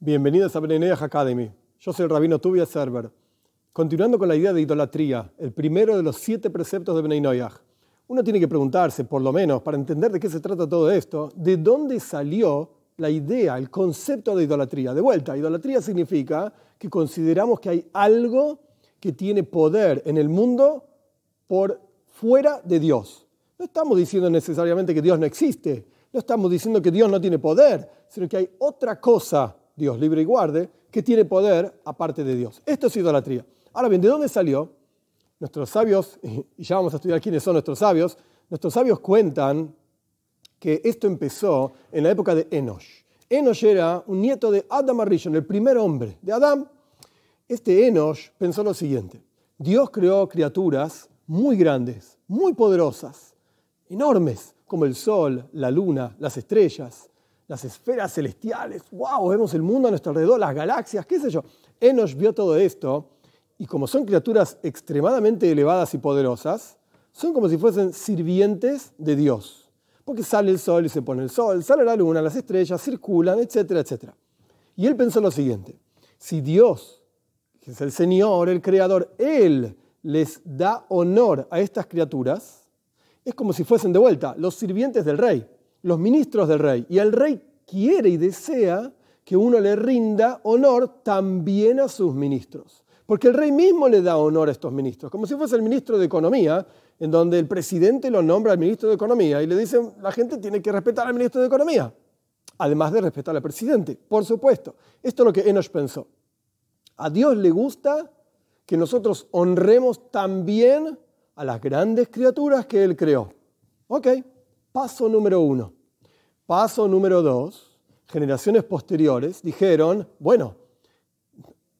Bienvenidos a Beneneach Academy. Yo soy el rabino Tubia Server. Continuando con la idea de idolatría, el primero de los siete preceptos de Benei Uno tiene que preguntarse, por lo menos, para entender de qué se trata todo esto, de dónde salió la idea, el concepto de idolatría. De vuelta, idolatría significa que consideramos que hay algo que tiene poder en el mundo por fuera de Dios. No estamos diciendo necesariamente que Dios no existe, no estamos diciendo que Dios no tiene poder, sino que hay otra cosa Dios libre y guarde, que tiene poder aparte de Dios. Esto es idolatría. Ahora bien, ¿de dónde salió? Nuestros sabios, y ya vamos a estudiar quiénes son nuestros sabios, nuestros sabios cuentan que esto empezó en la época de Enosh. Enosh era un nieto de Adam Arishon, el primer hombre de Adam. Este Enosh pensó lo siguiente, Dios creó criaturas muy grandes, muy poderosas, enormes, como el sol, la luna, las estrellas, las esferas celestiales, wow, vemos el mundo a nuestro alrededor, las galaxias, qué sé yo. Enosh vio todo esto y como son criaturas extremadamente elevadas y poderosas, son como si fuesen sirvientes de Dios. Porque sale el sol y se pone el sol, sale la luna, las estrellas circulan, etcétera, etcétera. Y él pensó lo siguiente, si Dios, que es el Señor, el Creador, Él les da honor a estas criaturas, es como si fuesen de vuelta los sirvientes del rey los ministros del rey. Y el rey quiere y desea que uno le rinda honor también a sus ministros. Porque el rey mismo le da honor a estos ministros, como si fuese el ministro de Economía, en donde el presidente lo nombra al ministro de Economía y le dicen, la gente tiene que respetar al ministro de Economía, además de respetar al presidente, por supuesto. Esto es lo que Enoch pensó. A Dios le gusta que nosotros honremos también a las grandes criaturas que Él creó. Ok, Paso número uno. Paso número dos. Generaciones posteriores dijeron, bueno,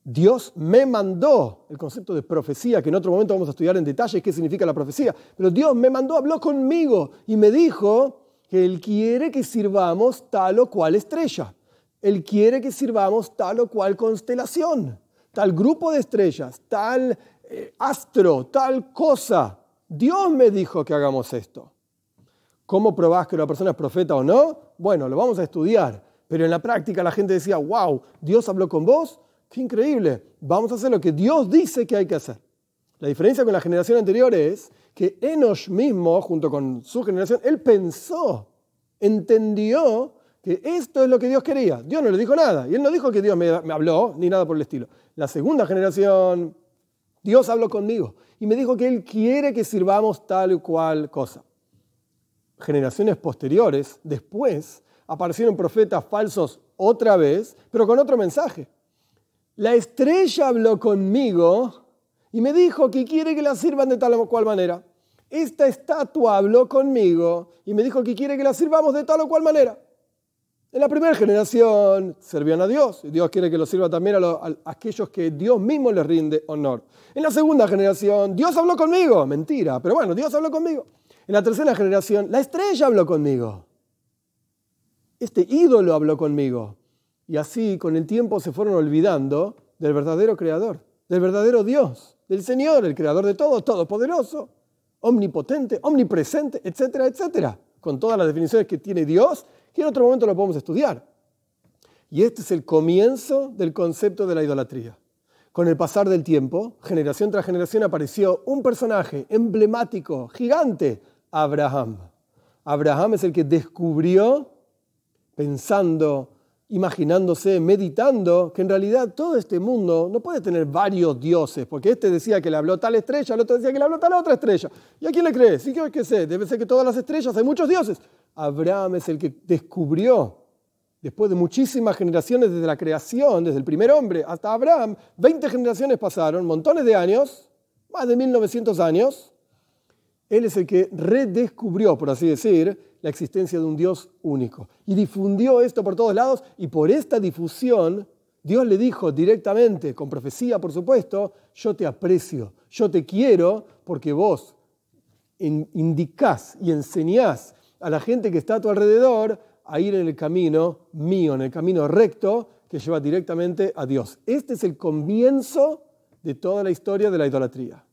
Dios me mandó, el concepto de profecía, que en otro momento vamos a estudiar en detalle qué significa la profecía, pero Dios me mandó, habló conmigo y me dijo que Él quiere que sirvamos tal o cual estrella. Él quiere que sirvamos tal o cual constelación, tal grupo de estrellas, tal eh, astro, tal cosa. Dios me dijo que hagamos esto. ¿Cómo probás que una persona es profeta o no? Bueno, lo vamos a estudiar. Pero en la práctica la gente decía, wow, Dios habló con vos, qué increíble, vamos a hacer lo que Dios dice que hay que hacer. La diferencia con la generación anterior es que Enosh mismo, junto con su generación, él pensó, entendió que esto es lo que Dios quería. Dios no le dijo nada. Y él no dijo que Dios me, habló, ni nada por el estilo. La segunda generación, Dios habló conmigo y me dijo que Él quiere que sirvamos tal o cual cosa generaciones posteriores, después, aparecieron profetas falsos otra vez, pero con otro mensaje. La estrella habló conmigo y me dijo que quiere que la sirvan de tal o cual manera. Esta estatua habló conmigo y me dijo que quiere que la sirvamos de tal o cual manera. En la primera generación servían a Dios y Dios quiere que lo sirva también a, a, aquellos que Dios mismo les rinde honor. En la segunda generación, Dios habló conmigo. Mentira, pero bueno, Dios habló conmigo. En la tercera generación, la estrella habló conmigo. Este ídolo habló conmigo. Y así con el tiempo se fueron olvidando del verdadero creador, del verdadero Dios, del Señor, el creador de todo, todopoderoso, omnipotente, omnipresente, etcétera, etcétera. Con todas las definiciones que tiene Dios, que en otro momento lo podemos estudiar. Y este es el comienzo del concepto de la idolatría. Con el pasar del tiempo, generación tras generación apareció un personaje emblemático, gigante, Abraham. Abraham es el que descubrió, pensando, imaginándose, meditando, que en realidad todo este mundo no puede tener varios dioses, porque este decía que le habló tal estrella, el otro decía que le habló tal otra estrella. ¿Y a quién le cree? Sí, que sé, debe ser que todas las estrellas hay muchos dioses. Abraham es el que descubrió, después de muchísimas generaciones desde la creación, desde el primer hombre hasta Abraham, 20 generaciones pasaron, montones de años, más de 1900 años, él es el que redescubrió, por así decir, la existencia de un Dios único. Y difundió esto por todos lados y por esta difusión Dios le dijo directamente, con profecía por supuesto, yo te aprecio, yo te quiero porque vos indicás y enseñás a la gente que está a tu alrededor a ir en el camino mío, en el camino recto que lleva directamente a Dios. Este es el comienzo de toda la historia de la idolatría.